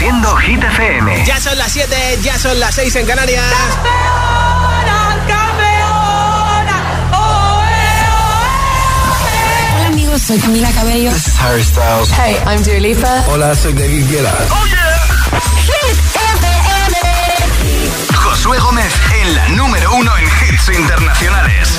Reproduciendo Hit FM. Ya son las 7, ya son las 6 en Canarias. Hola amigos, soy Camila Cabello. This is Harry Styles. Hey, I'm Dua Lipa. Hola, soy David Guetta. Oh yeah. Hit FM. Josué Gómez en la número uno en hits internacionales.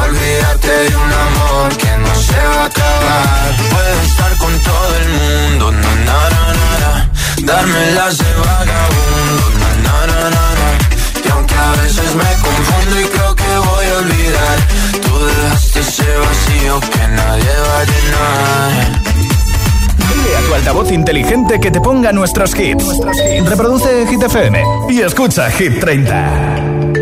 Olvídate de un amor que no se va a acabar. Puedes estar con todo el mundo, na, na, na, na, na. Darme las de vagabundo, na, na, na, na, na. Y aunque a veces me confundo y creo que voy a olvidar, tú dejaste ese vacío que nadie va a llenar. Dile a tu altavoz inteligente que te ponga nuestros hits. Reproduce Hit FM y escucha Hit 30.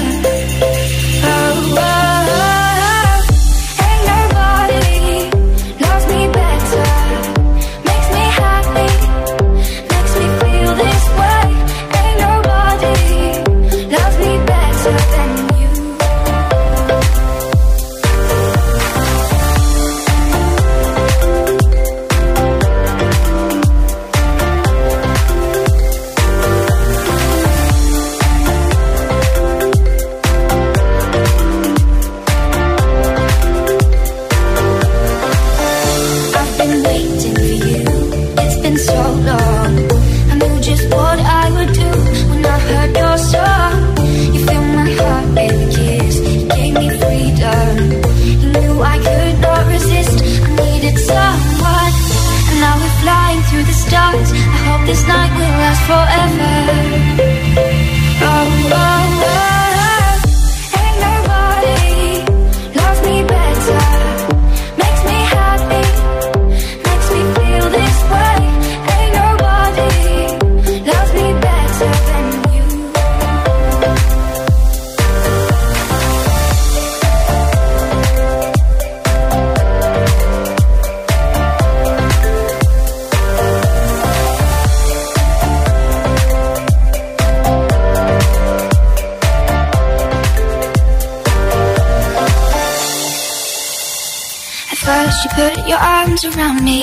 You put your arms around me.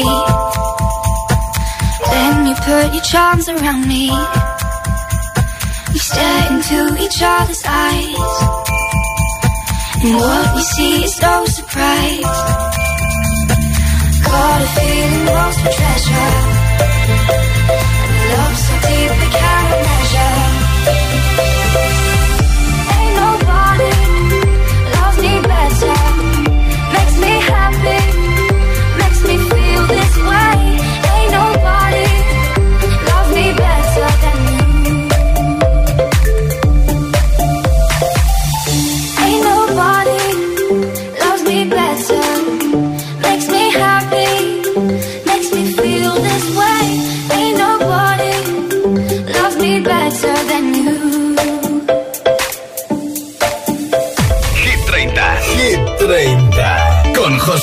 Then you put your charms around me. We stare into each other's eyes. And what we see is no surprise. Got a feeling lost for treasure. Love so deep we can't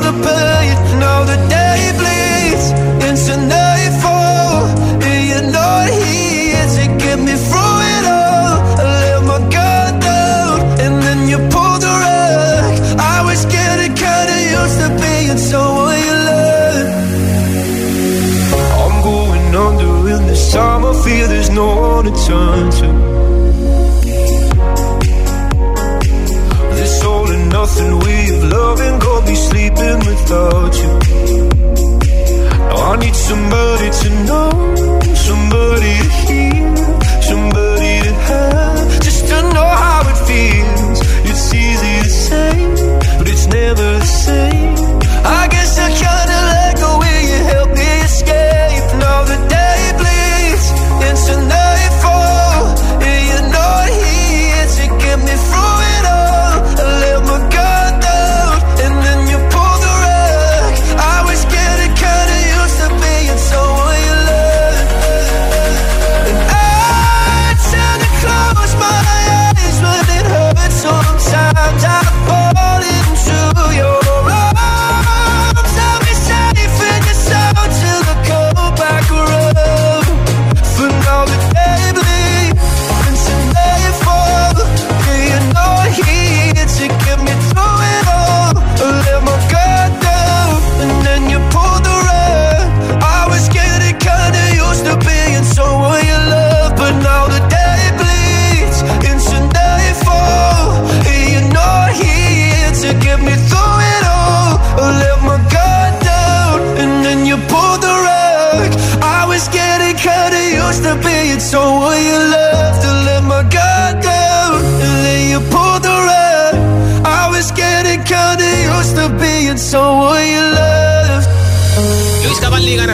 the pain, the day bleeds into nightfall. And you're to get me through it all. I my and then you pulled the rug. I was getting kinda used to being someone somebody to know, somebody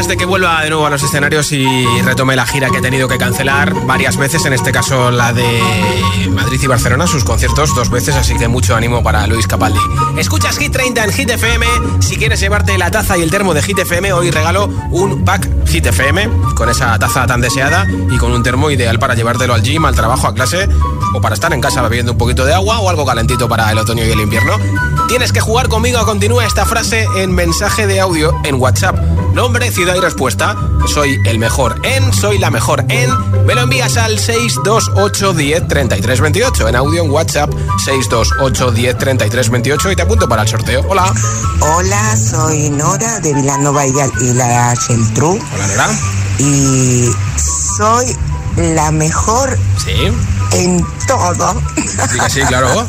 de que vuelva de nuevo a los escenarios y retome la gira que ha tenido que cancelar varias veces, en este caso la de Madrid y Barcelona, sus conciertos dos veces, así que mucho ánimo para Luis Capaldi. Escuchas Hit 30 en Hit FM, si quieres llevarte la taza y el termo de Hit FM, hoy regalo un pack Hit FM con esa taza tan deseada y con un termo ideal para llevártelo al gym, al trabajo, a clase o para estar en casa bebiendo un poquito de agua o algo calentito para el otoño y el invierno. Tienes que jugar conmigo, continúa esta frase en mensaje de audio en WhatsApp. Nombre, ciudad y respuesta. Soy el mejor en, soy la mejor en. Me lo envías al 628 10 33 28 en audio en WhatsApp 628 10 33 28 y te apunto para el sorteo. Hola. Hola, soy Nora de Vilanova y la Geltrú. Hola, Nora. y soy la mejor Sí. en todo. Sí, claro.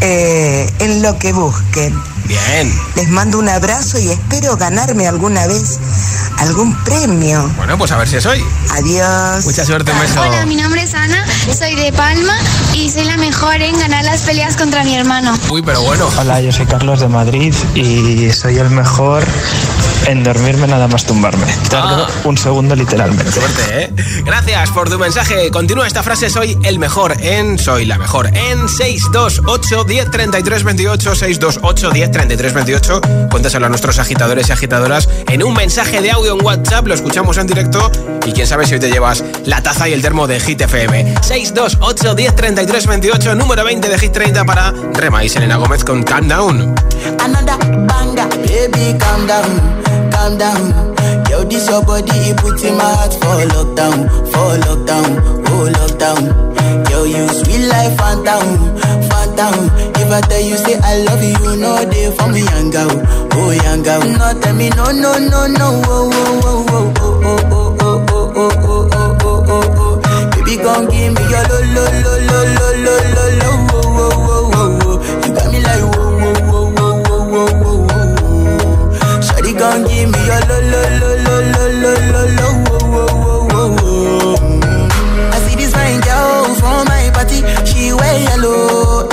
Eh, en lo que busquen. Bien. Les mando un abrazo y espero ganarme alguna vez algún premio. Bueno, pues a ver si es hoy. Adiós. Mucha suerte, un beso. Hola, mi nombre es Ana, soy de Palma y soy la mejor en ganar las peleas contra mi hermano. Uy, pero bueno. Hola, yo soy Carlos de Madrid y soy el mejor en dormirme nada más tumbarme. Tardo un segundo literalmente. Suerte, ¿eh? Gracias por tu mensaje. Continúa esta frase, soy el mejor en, soy la mejor en 628 10 33 28, 628 10 33 28. Cuéntaselo a nuestros agitadores y agitadoras en un mensaje de audio en WhatsApp, lo escuchamos en directo y quién sabe si hoy te llevas la taza y el termo de Hit FM. 628 10 33 28, número 20 de Hit 30 para Rema y Selena Gómez con Calm Down. Another banger, baby, calm down, calm down. This your body, it put in my heart for lockdown, for lockdown, oh lockdown. Yo, you sweet life, phantom, phantom. If I tell you say I love you, no day for me, young girl, oh young girl. No tell me no, no, no, no, oh, oh, oh, oh, oh, oh, oh, oh, oh, oh, oh, oh, oh, oh. Baby, gon' give me your lo, lo, lo, lo, lo, lo, lo, lo, Gon' give me your lo, lo, lo, lo, lo, lo, lo, lo, oh, oh, oh, oh, oh. I see this fine girl from my party, she wear yellow.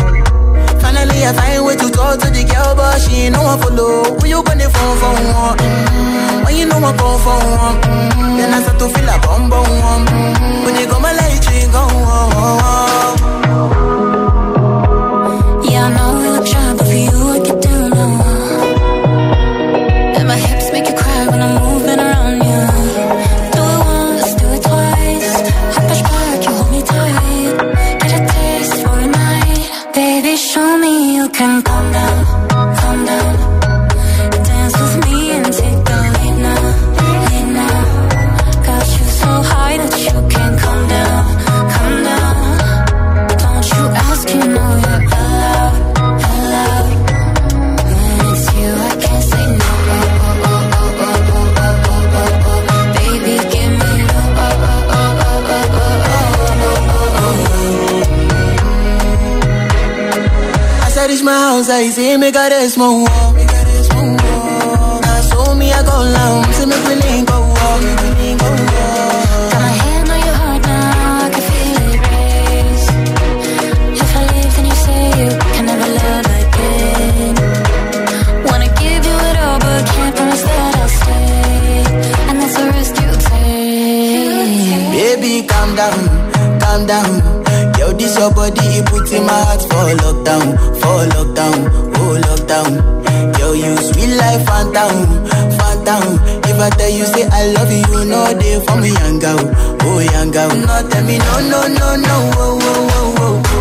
Finally, I find way to talk to the girl, but she ain't no one follow. When you gonna phone for one? Mm-hmm. When you know I come for one? Mm-hmm. Then I start to feel a bum bum. Mm-hmm. When you go my light, you go Yeah, I sounds like see me got a small You say I love you, no day for me, young girl, oh young girl. No, tell me no, no, no, no,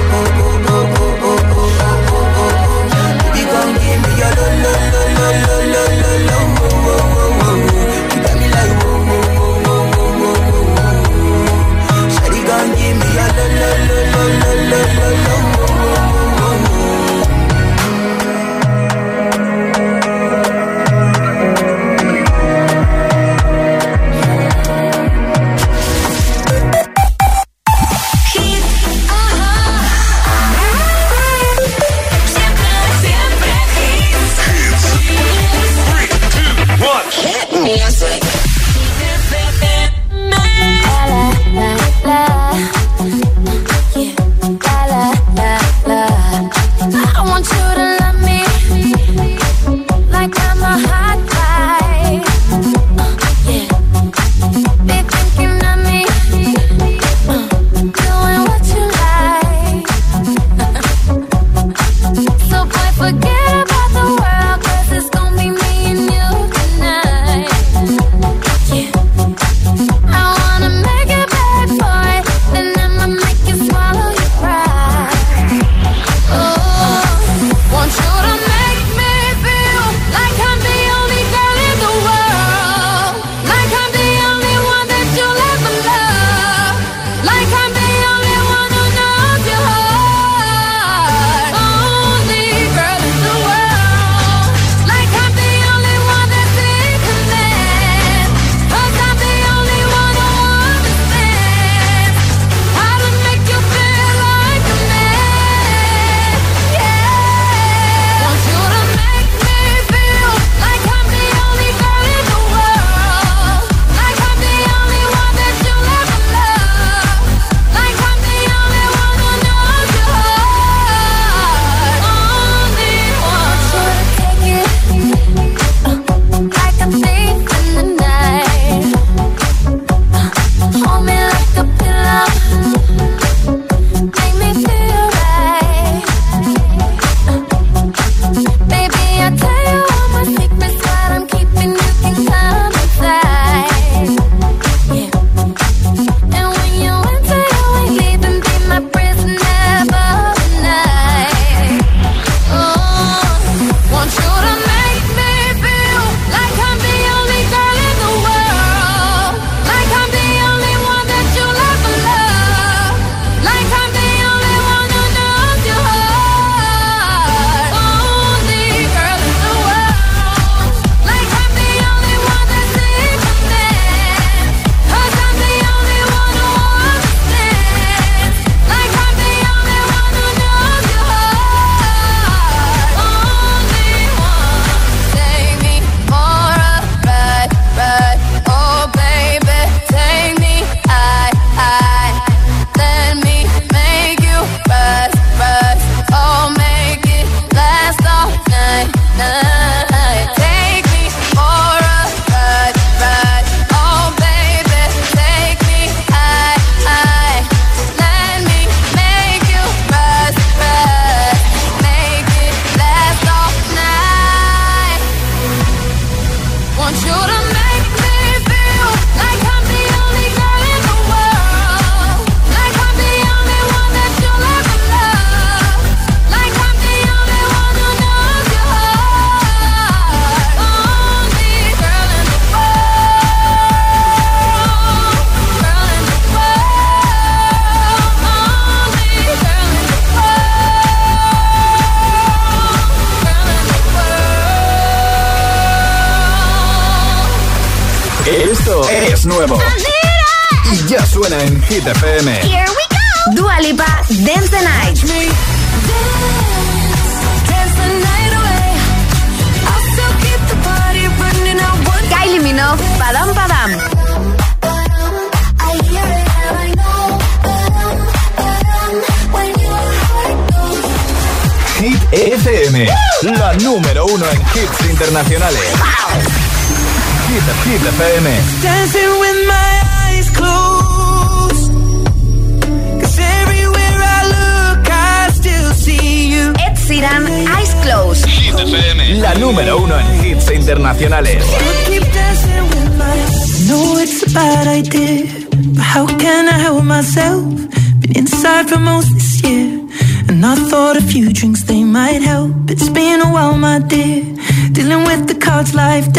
Hit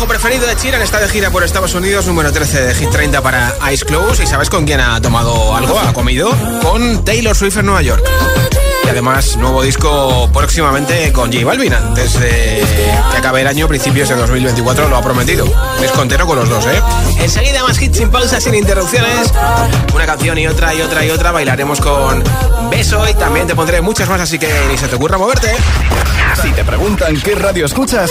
Pelirrojo preferido de Chiran está de gira por Estados Unidos, número 13 de Hit 30 para Ice Close. ¿Y sabes con quién ha tomado algo? ¿Ha comido? Con Taylor Swift en Nueva York. Y además, nuevo disco próximamente con J Balvin. Antes de que acabe el año, principios de 2024, lo ha prometido. Disco entero con los dos, ¿eh? Enseguida más hits sin pausa, sin interrupciones. Una canción y otra y otra y otra. Bailaremos con Beso y también te pondré muchas más, así que ni se te ocurra moverte. ¿eh? Si te preguntan qué radio escuchas,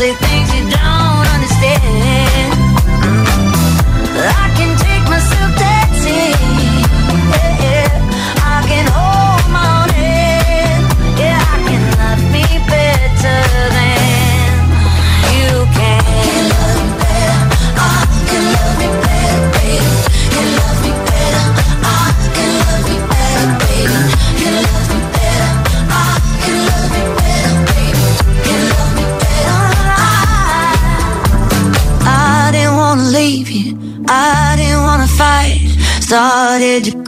say things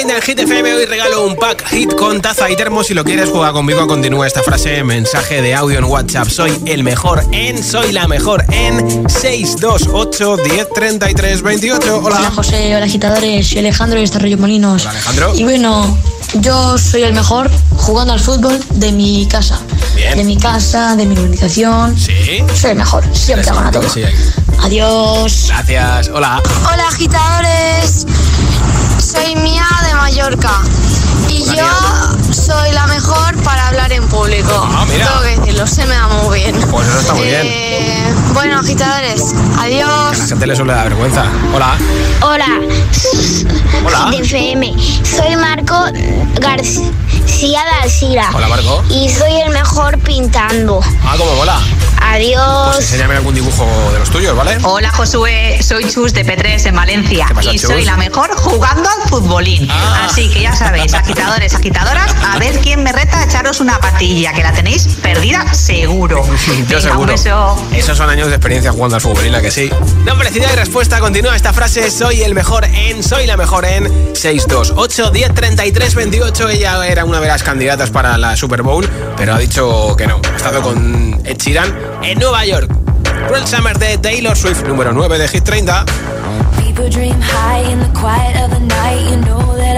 30 en Hit FM. Hoy regalo un pack Hit con taza y termo. Si lo quieres jugar conmigo, continúa esta frase. Mensaje de audio en WhatsApp. Soy el mejor en, soy la mejor en 628 10 33 28. Hola. Hola José, hola agitadores, soy Alejandro de Estarrillo Molinos. Hola, Alejandro. Y bueno, yo soy el mejor jugando al fútbol de mi casa. Bien. De mi casa, de mi urbanización. Sí. Soy el mejor, siempre gana todo. Adiós. Gracias. Hola. Hola agitadores, soy Mía de Mallorca y yo soy la mejor para hablar en público. Ah, mira. Tengo que decirlo, se me da muy bien. Pues eso está muy bien. Eh, bueno agitadores, A adiós. la gente le suele dar vergüenza. Hola. Hola. Hola. De FM. Soy Marco García de Alcira. Hola, Marco. Y soy el mejor pintando. Ah, como mola. Adiós. Pues enséñame algún dibujo de los tuyos, ¿vale? Hola Josué, soy Chus de P3 en Valencia ¿Qué pasa, y Chus? soy la mejor jugando al futbolín. Ah. Así que ya sabéis, agitadores, agitadoras, a ver quién me reta a echaros una patilla, que la tenéis perdida seguro. Yo Venga, un seguro. beso. Esos son años de experiencia jugando al fútbol, ¿y la que sí. Nombre, ciudad y respuesta. Continúa esta frase. Soy el mejor en, soy la mejor en 628 10 33 28. Ella era una de las candidatas para la Super Bowl, pero ha dicho que no. Ha estado con Ed Sheeran en Nueva York. Cruel Summer de Taylor Swift, número 9 de Hit 30. People dream high in the quiet of the night. You know that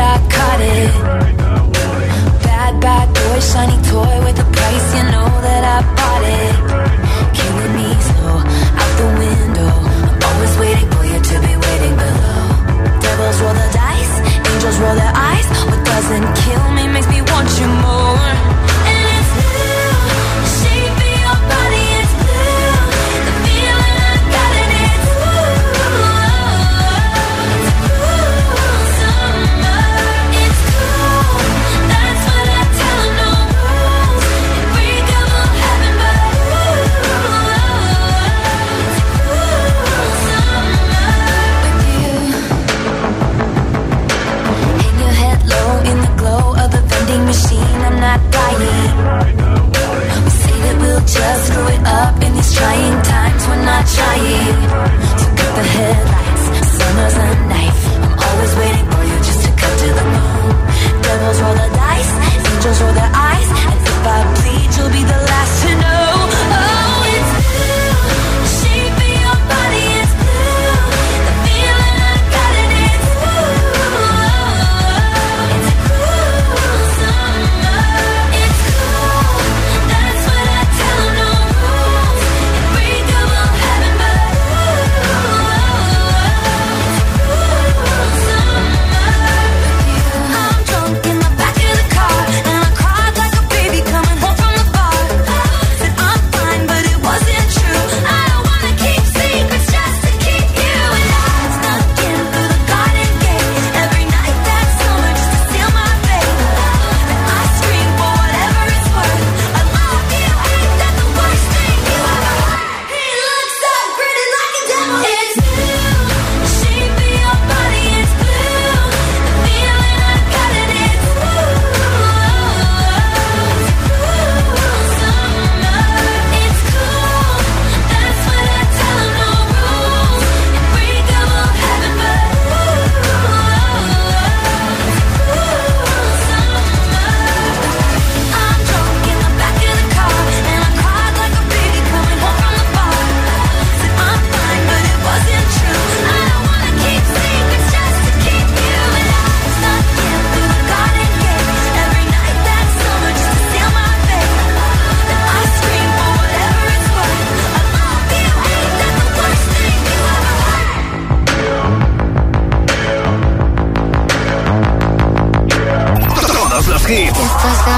Estas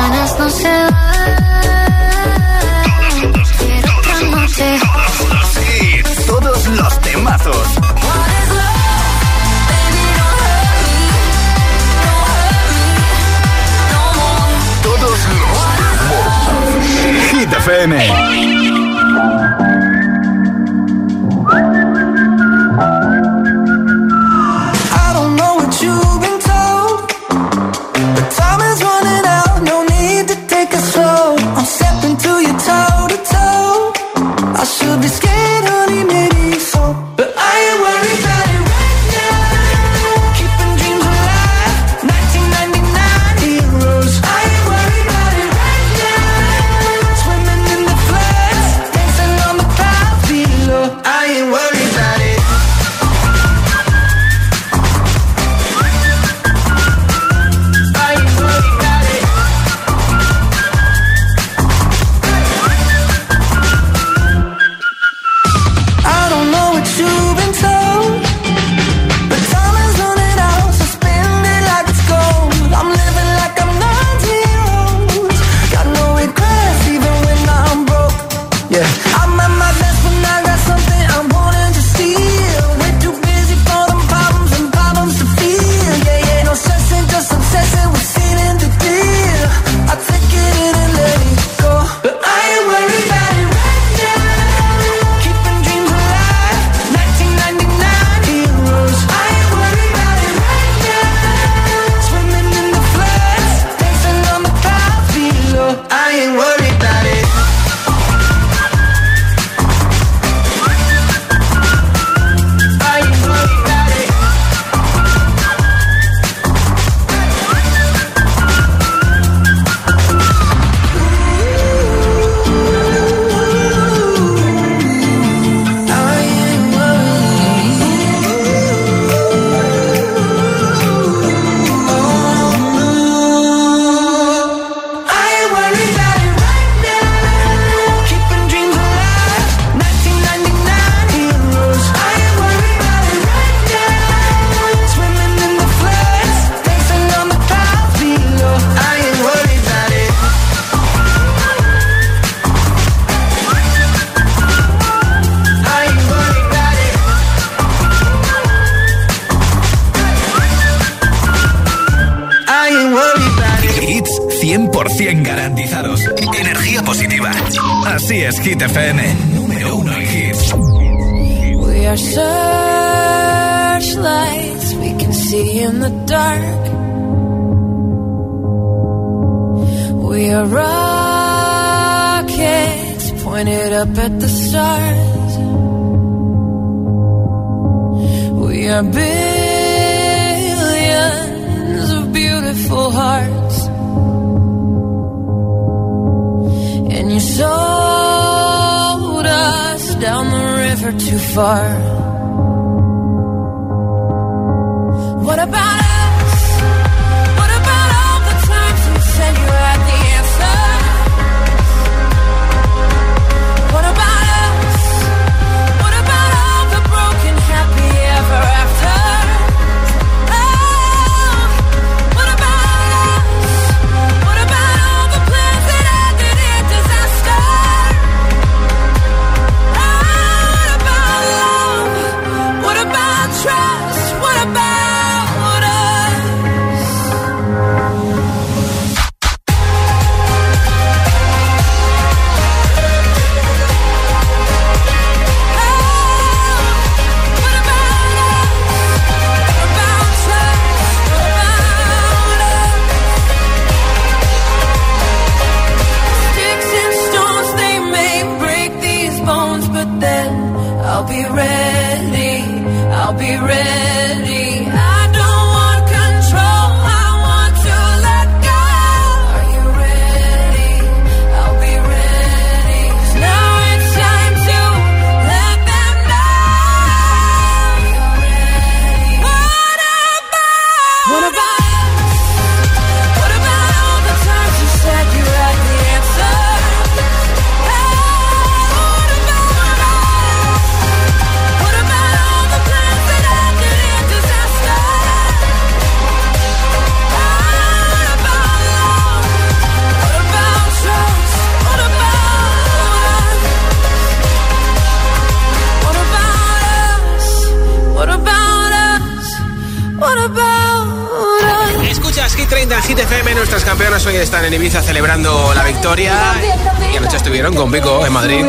estuvieron con Pico en Madrid.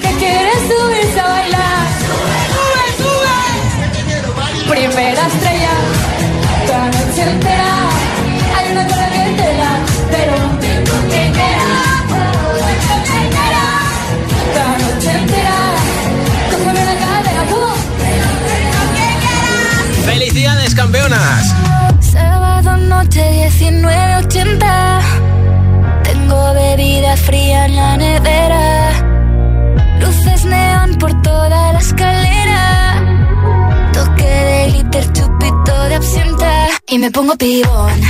¿Qué quieres subirse a bailar? Sube, sube. Primera estrella, toda la noche entera. Hay una cola que tela, pero que. Toda noche entera, cógeme la cadera, tú. ¡Felicidades, campeonas! Sábado noche 19.80 Tengo bebida fría en la nevera. Luces neón por toda la escalera. Toque de glitter, chupito de absenta. Y me pongo pibón.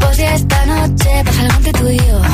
Pues ya esta noche pasa algo entre tú yo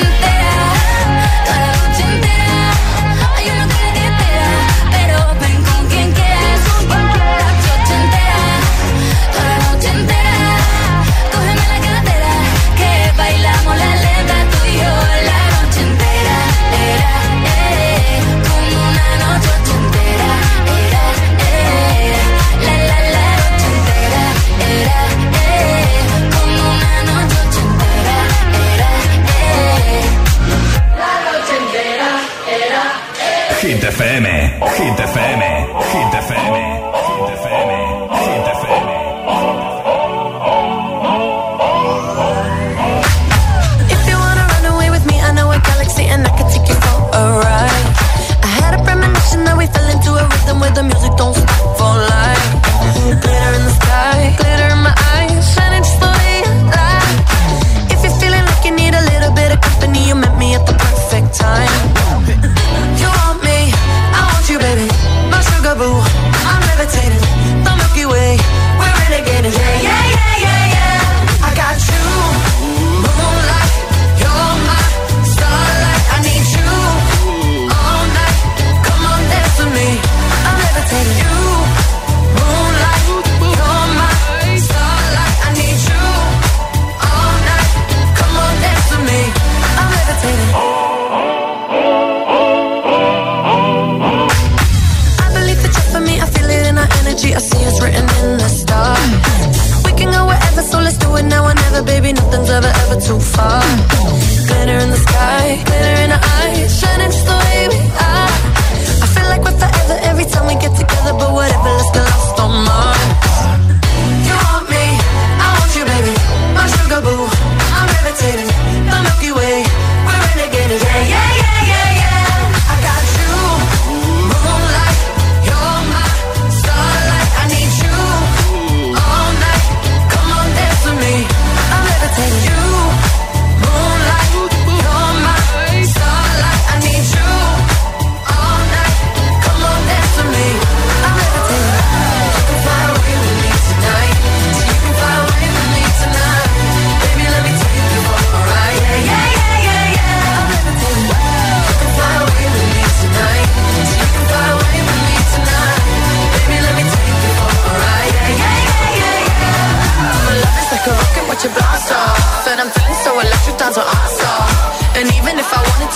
FM, Hit FM, Hit FM,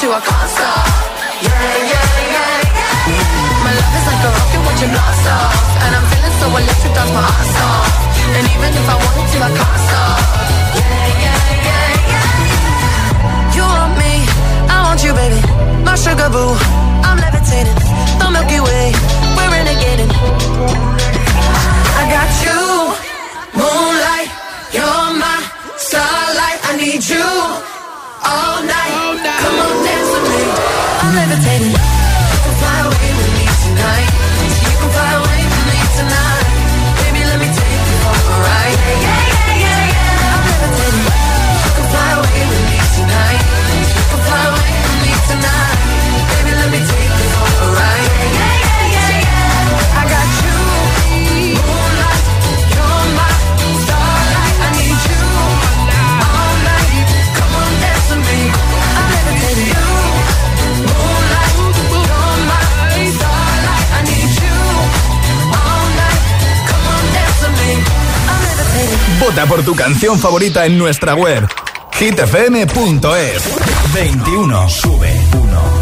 you, I can't stop. Yeah, yeah, yeah, yeah. My love is like a rocket watching blast off. And I'm feeling so electric, that's my heart off. And even if I wanted to, I can't stop. Yeah, yeah, yeah, yeah. You want me, I want you, baby. My sugar boo, I'm levitating. The Milky Way, we're renegading. I got you all night. Come on, dance with me. I'm levitating. You can fly away with me tonight. You can fly away with me tonight. Vota por tu canción favorita en nuestra web hitfm.es 21 sube 1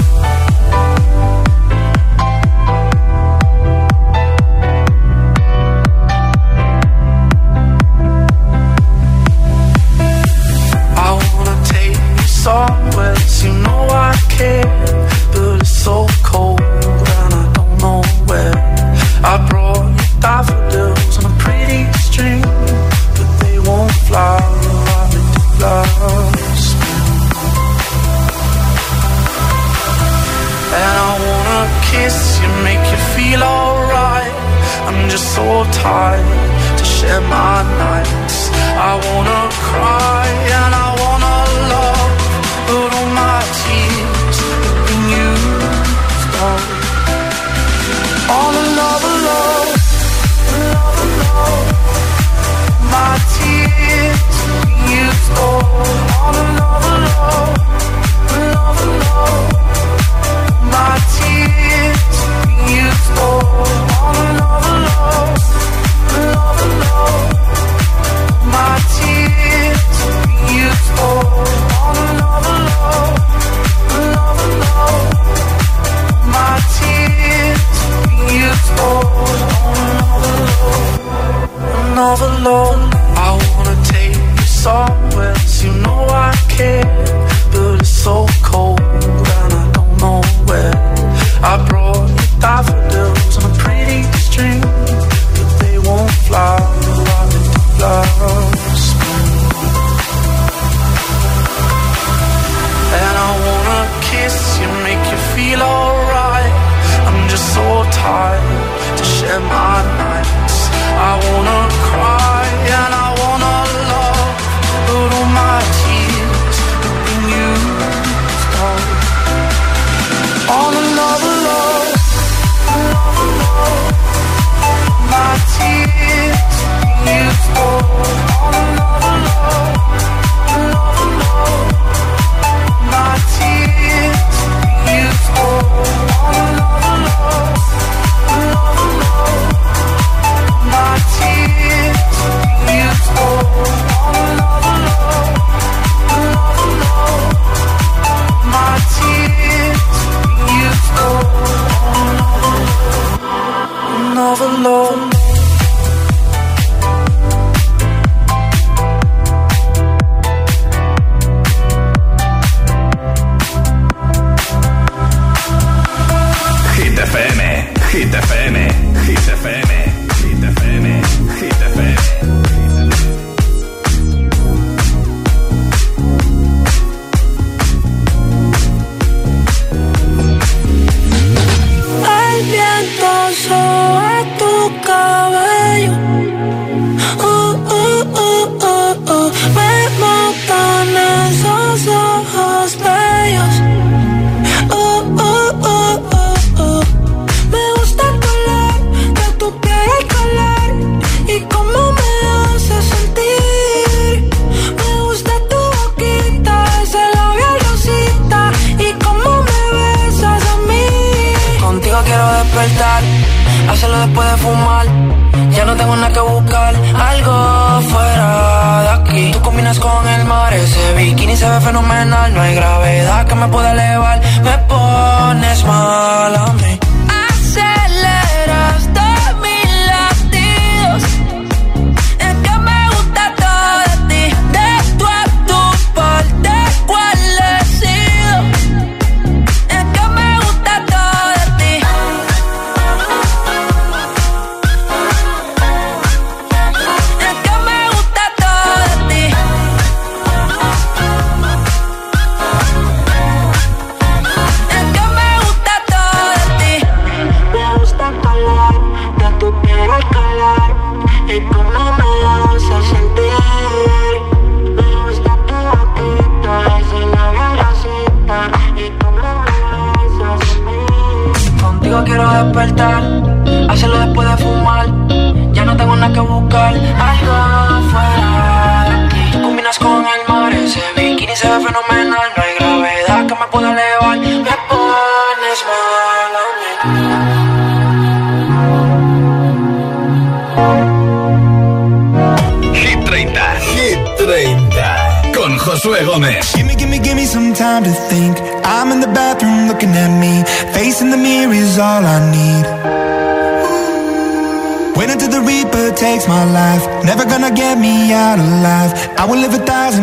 live a thousand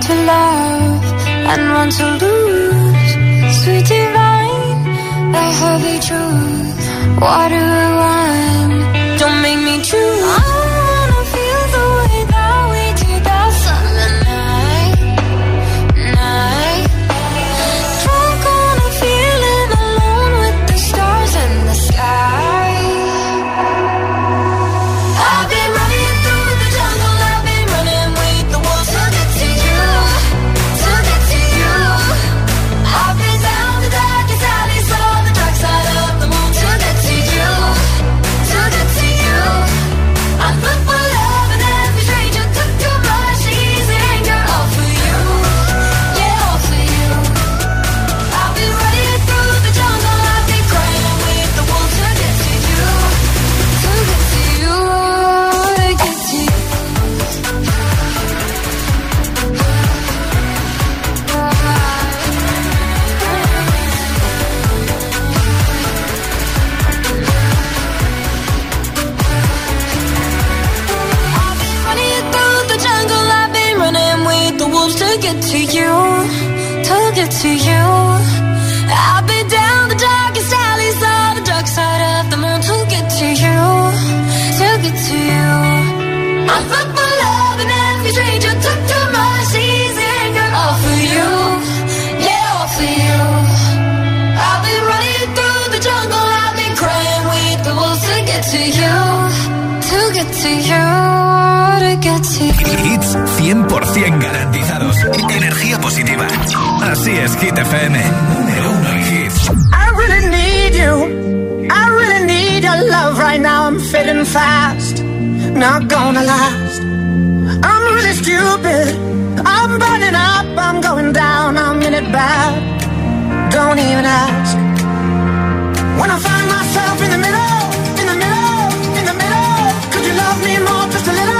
to love and one to lose. Sweet divine, the heavy truth. I want? 100% garantizados. Energía positiva. Así es, Hit FM. Número uno en hits. I really need you. I really need your love right now. I'm fading fast. Not gonna last. I'm really stupid. I'm burning up. I'm going down. I'm in it bad. Don't even ask. When I find myself in the middle, in the middle, in the middle, could you love me more? Just a little,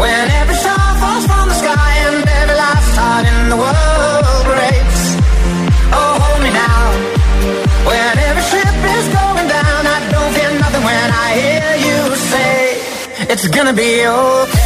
when every star falls from the sky and every last heart in the world breaks. Oh, hold me now, when every ship is going down. I don't fear nothing when I hear you say it's gonna be okay.